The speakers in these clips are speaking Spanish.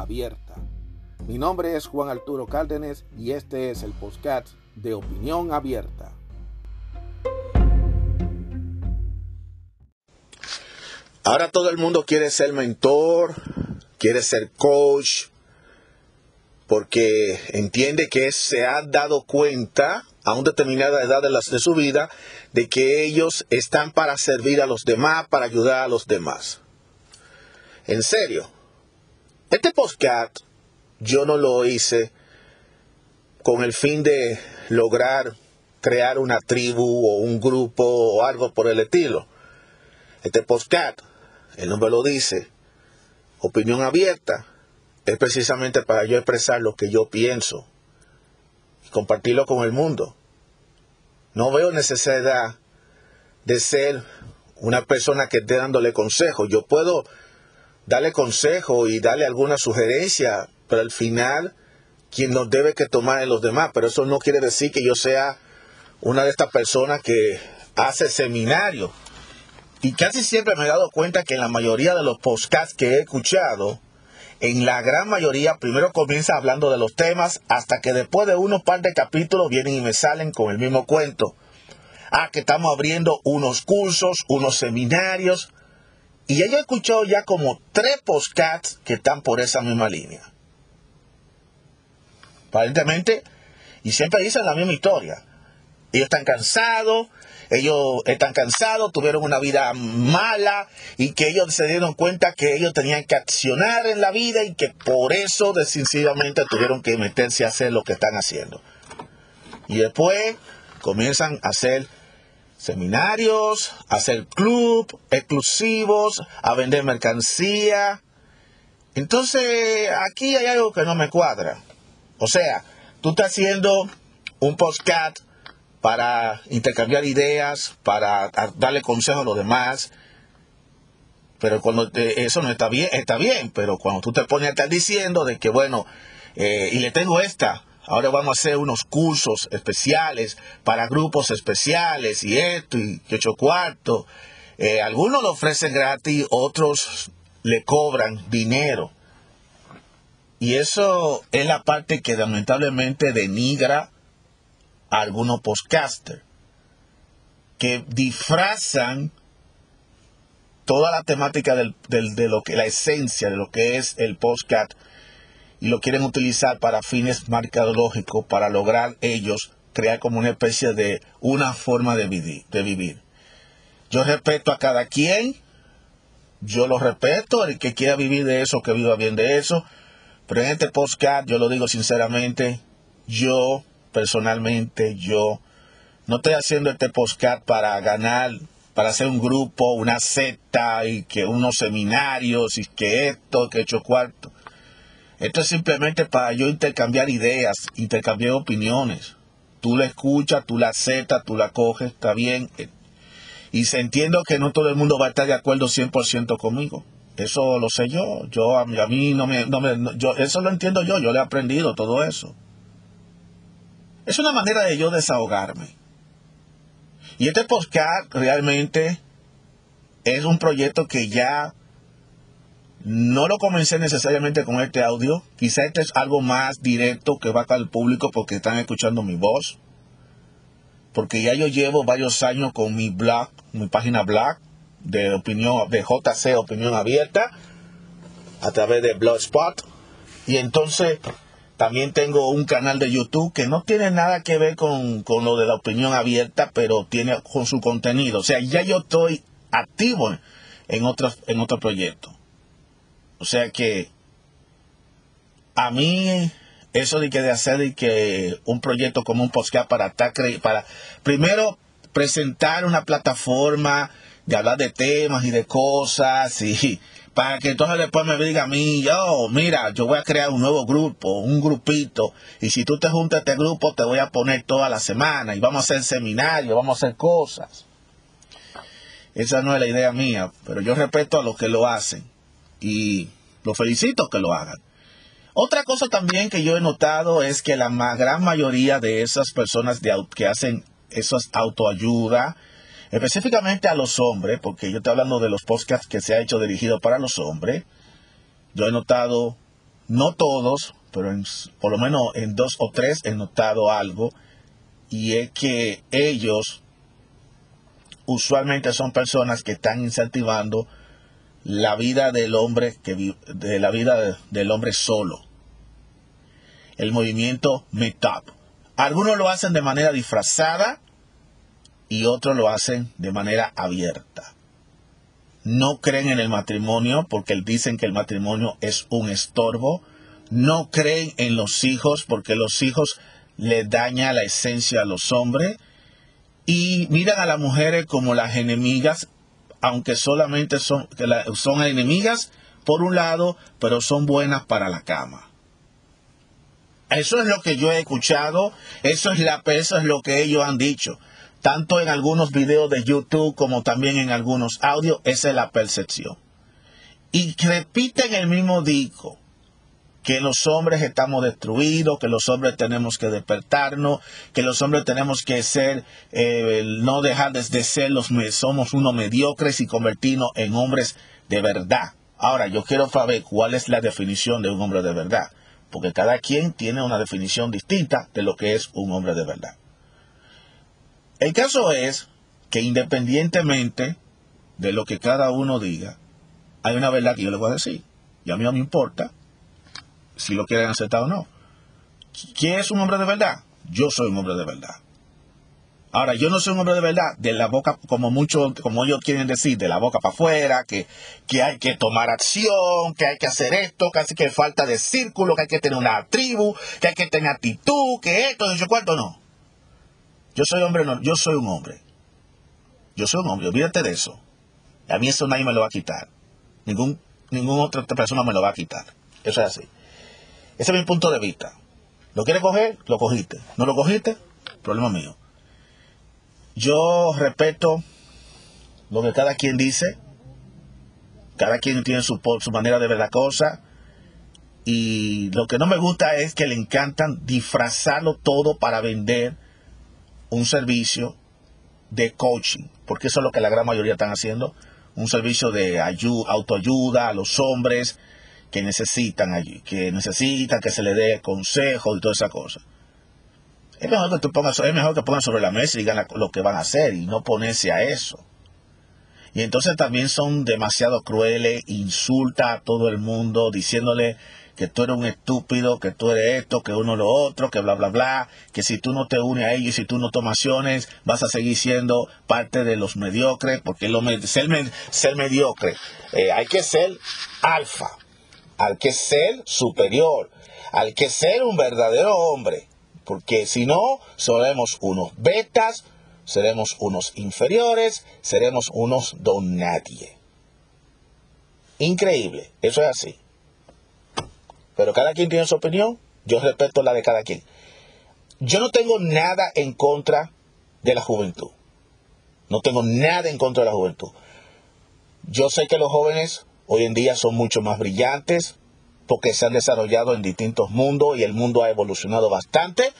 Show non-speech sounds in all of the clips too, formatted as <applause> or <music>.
abierta. Mi nombre es Juan Arturo Cárdenas y este es el podcast de Opinión Abierta. Ahora todo el mundo quiere ser mentor, quiere ser coach, porque entiende que se ha dado cuenta a una determinada edad de, las, de su vida de que ellos están para servir a los demás, para ayudar a los demás. En serio, este podcast yo no lo hice con el fin de lograr crear una tribu o un grupo o algo por el estilo. Este podcast, el nombre lo dice, opinión abierta, es precisamente para yo expresar lo que yo pienso y compartirlo con el mundo. No veo necesidad de ser una persona que esté dándole consejo. Yo puedo darle consejo y darle alguna sugerencia, pero al final quien nos debe que tomar es los demás. Pero eso no quiere decir que yo sea una de estas personas que hace seminario. Y casi siempre me he dado cuenta que en la mayoría de los podcasts que he escuchado, en la gran mayoría primero comienza hablando de los temas hasta que después de unos par de capítulos vienen y me salen con el mismo cuento. Ah, que estamos abriendo unos cursos, unos seminarios. Y he escuchado ya como tres podcasts que están por esa misma línea. Aparentemente, y siempre dicen la misma historia. Ellos están cansados, ellos están cansados, tuvieron una vida mala y que ellos se dieron cuenta que ellos tenían que accionar en la vida y que por eso decisivamente tuvieron que meterse a hacer lo que están haciendo. Y después comienzan a hacer seminarios, hacer club exclusivos, a vender mercancía. Entonces, aquí hay algo que no me cuadra. O sea, tú estás haciendo un podcast para intercambiar ideas, para darle consejos a los demás. Pero cuando eso no está bien, está bien, pero cuando tú te pones a estar diciendo de que, bueno, eh, y le tengo esta, ahora vamos a hacer unos cursos especiales para grupos especiales y esto y ocho cuartos. Eh, algunos lo ofrecen gratis, otros le cobran dinero. Y eso es la parte que lamentablemente denigra algunos podcasters que disfrazan toda la temática del, de lo que la esencia de lo que es el podcast lo quieren utilizar para fines mercadológicos para lograr ellos crear como una especie de una forma de vivir, de vivir. Yo respeto a cada quien, yo lo respeto, el que quiera vivir de eso, que viva bien de eso, pero en este podcast yo lo digo sinceramente, yo personalmente yo no estoy haciendo este postcard para ganar, para hacer un grupo, una secta y que unos seminarios y que esto, que hecho cuarto. Esto es simplemente para yo intercambiar ideas, intercambiar opiniones. Tú la escuchas, tú la aceptas, tú la coges, está bien. Y se entiendo que no todo el mundo va a estar de acuerdo 100% conmigo. Eso lo sé yo. Yo a mí, no me, no me yo, eso lo entiendo yo. Yo le he aprendido todo eso. Es una manera de yo desahogarme. Y este podcast realmente es un proyecto que ya no lo comencé necesariamente con este audio. Quizá este es algo más directo que va al público porque están escuchando mi voz. Porque ya yo llevo varios años con mi blog, mi página blog de opinión, de JC Opinión Abierta, a través de Blogspot. Y entonces también tengo un canal de YouTube que no tiene nada que ver con, lo de la opinión abierta, pero tiene con su contenido. O sea, ya yo estoy activo en en otro proyecto. O sea que a mí eso de que de hacer de que un proyecto como un podcast para estar para primero presentar una plataforma de hablar de temas y de cosas y para que entonces después me diga a mí, yo, mira, yo voy a crear un nuevo grupo, un grupito, y si tú te juntas a este grupo, te voy a poner toda la semana, y vamos a hacer seminarios, vamos a hacer cosas. Esa no es la idea mía, pero yo respeto a los que lo hacen, y los felicito que lo hagan. Otra cosa también que yo he notado es que la gran mayoría de esas personas que hacen esas autoayuda, específicamente a los hombres, porque yo estoy hablando de los podcasts que se ha hecho dirigido para los hombres, yo he notado, no todos, pero por lo menos en dos o tres he notado algo, y es que ellos usualmente son personas que están incentivando la vida del hombre que de la vida del hombre solo. El movimiento Meetup. Algunos lo hacen de manera disfrazada y otros lo hacen de manera abierta. No creen en el matrimonio porque dicen que el matrimonio es un estorbo. No creen en los hijos porque los hijos le daña la esencia a los hombres. Y miran a las mujeres como las enemigas, aunque solamente son, son enemigas por un lado, pero son buenas para la cama. Eso es lo que yo he escuchado, eso es, la, eso es lo que ellos han dicho tanto en algunos videos de YouTube como también en algunos audios, esa es la percepción. Y repiten el mismo dico, que los hombres estamos destruidos, que los hombres tenemos que despertarnos, que los hombres tenemos que ser, eh, no dejar de, ser los, somos unos mediocres y convertirnos en hombres de verdad. Ahora, yo quiero saber cuál es la definición de un hombre de verdad, porque cada quien tiene una definición distinta de lo que es un hombre de verdad. El caso es que independientemente de lo que cada uno diga, hay una verdad que yo les voy a decir. Y a mí no me importa si lo quieren aceptar o no. ¿Quién es un hombre de verdad? Yo soy un hombre de verdad. Ahora, yo no soy un hombre de verdad de la boca, como muchos, como ellos quieren decir, de la boca para afuera, que, que hay que tomar acción, que hay que hacer esto, casi que falta de círculo, que hay que tener una tribu, que hay que tener actitud, que esto, yo cuarto no. Yo soy hombre, no, yo soy un hombre. Yo soy un hombre, olvídate de eso. A mí eso nadie me lo va a quitar. Ningún, ninguna otra persona me lo va a quitar. Eso es así. Ese es mi punto de vista. ¿Lo quieres coger? Lo cogiste. ¿No lo cogiste? Problema mío. Yo respeto lo que cada quien dice. Cada quien tiene su, su manera de ver la cosa. Y lo que no me gusta es que le encantan disfrazarlo todo para vender un servicio de coaching, porque eso es lo que la gran mayoría están haciendo, un servicio de ayuda, autoayuda a los hombres que necesitan allí, que necesitan que se le dé consejo y toda esa cosa. Es mejor que tú pongas, es mejor que pongan sobre la mesa y digan lo que van a hacer y no ponerse a eso. Y entonces también son demasiado crueles, insulta a todo el mundo diciéndole que tú eres un estúpido, que tú eres esto, que uno lo otro, que bla, bla, bla, que si tú no te unes a ellos si tú no tomas acciones, vas a seguir siendo parte de los mediocres, porque lo, ser, ser mediocre, eh, hay que ser alfa, hay que ser superior, hay que ser un verdadero hombre, porque si no, seremos unos betas, seremos unos inferiores, seremos unos don nadie. Increíble, eso es así. Pero cada quien tiene su opinión, yo respeto la de cada quien. Yo no tengo nada en contra de la juventud. No tengo nada en contra de la juventud. Yo sé que los jóvenes hoy en día son mucho más brillantes porque se han desarrollado en distintos mundos y el mundo ha evolucionado bastante.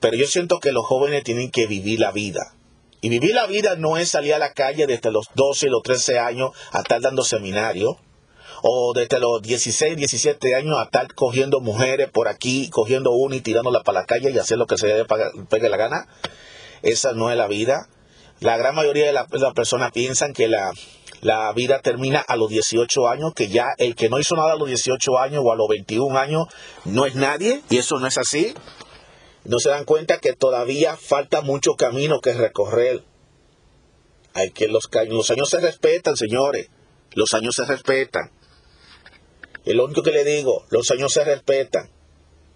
Pero yo siento que los jóvenes tienen que vivir la vida. Y vivir la vida no es salir a la calle desde los 12 y los 13 años a estar dando seminarios o desde los 16, 17 años a estar cogiendo mujeres por aquí, cogiendo una y tirándola para la calle y hacer lo que se le pegue la gana. Esa no es la vida. La gran mayoría de las personas piensan que la, la vida termina a los 18 años, que ya el que no hizo nada a los 18 años o a los 21 años no es nadie, y eso no es así. No se dan cuenta que todavía falta mucho camino que recorrer. Hay que los, los años se respetan, señores. Los años se respetan. Y lo único que le digo, los años se respetan.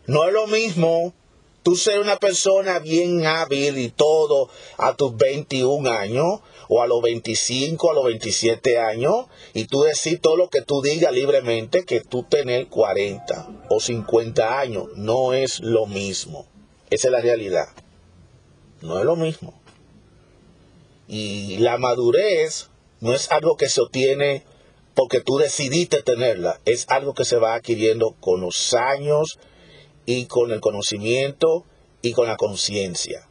No es lo mismo tú ser una persona bien hábil y todo a tus 21 años o a los 25, a los 27 años y tú decir todo lo que tú digas libremente que tú tener 40 o 50 años. No es lo mismo. Esa es la realidad. No es lo mismo. Y la madurez no es algo que se obtiene porque tú decidiste tenerla, es algo que se va adquiriendo con los años y con el conocimiento y con la conciencia.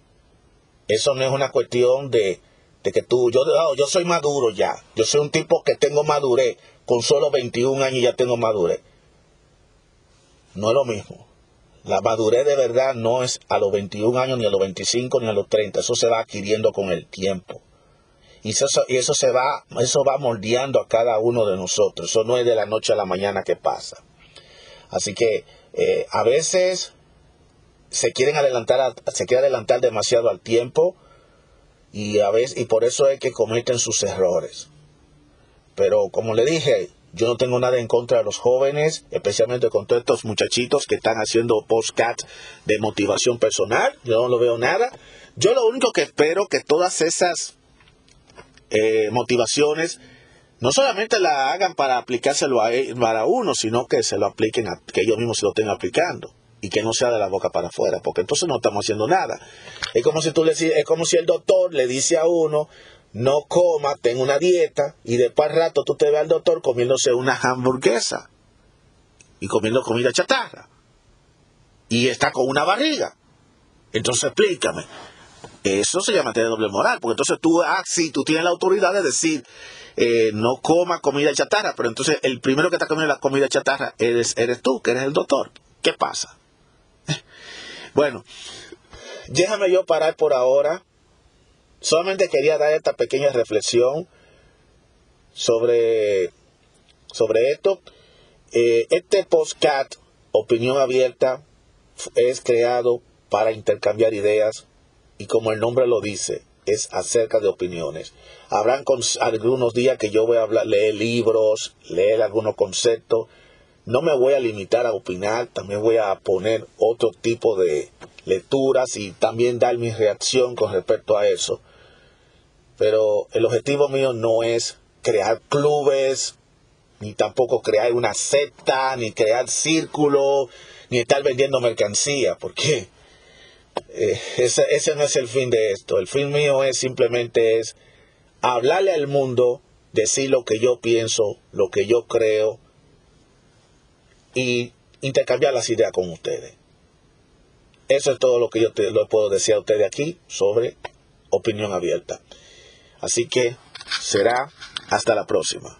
Eso no es una cuestión de, que tú, yo, yo soy maduro ya, yo soy un tipo que tengo madurez, con solo 21 años ya tengo madurez. No es lo mismo. La madurez de verdad no es a los 21 años, ni a los 25, ni a los 30. Eso se va adquiriendo con el tiempo. Y eso, y eso se va, eso va moldeando a cada uno de nosotros. Eso no es de la noche a la mañana que pasa. Así que eh, a veces se quieren adelantar, se quiere adelantar demasiado al tiempo y a veces, y por eso es que cometen sus errores. Pero como le dije, yo no tengo nada en contra de los jóvenes, especialmente con todos estos muchachitos que están haciendo postcats de motivación personal. Yo no lo veo nada. Yo lo único que espero que todas esas eh, motivaciones no solamente la hagan para aplicárselo a, e, para uno, sino que se lo apliquen a que ellos mismos se lo estén aplicando y que no sea de la boca para afuera, porque entonces no estamos haciendo nada. Es como si tú le es como si el doctor le dice a uno, no coma, ten una dieta, y después rato tú te ves al doctor comiéndose una hamburguesa y comiendo comida chatarra. Y está con una barriga. Entonces explícame. Eso se llama tener doble moral, porque entonces tú, ah, sí, tú tienes la autoridad de decir, eh, no coma comida chatarra, pero entonces el primero que está comiendo la comida chatarra eres, eres tú, que eres el doctor. ¿Qué pasa? <laughs> bueno, déjame yo parar por ahora. Solamente quería dar esta pequeña reflexión sobre, sobre esto. Eh, este postcat, opinión abierta, es creado para intercambiar ideas y como el nombre lo dice, es acerca de opiniones. Habrán algunos días que yo voy a hablar, leer libros, leer algunos conceptos. No me voy a limitar a opinar, también voy a poner otro tipo de lecturas y también dar mi reacción con respecto a eso. Pero el objetivo mío no es crear clubes, ni tampoco crear una secta, ni crear círculos, ni estar vendiendo mercancía, porque eh, ese, ese, no es el fin de esto. El fin mío es simplemente es hablarle al mundo, decir lo que yo pienso, lo que yo creo y intercambiar las ideas con ustedes. Eso es todo lo que yo te, lo puedo decir a ustedes aquí sobre opinión abierta. Así que será hasta la próxima.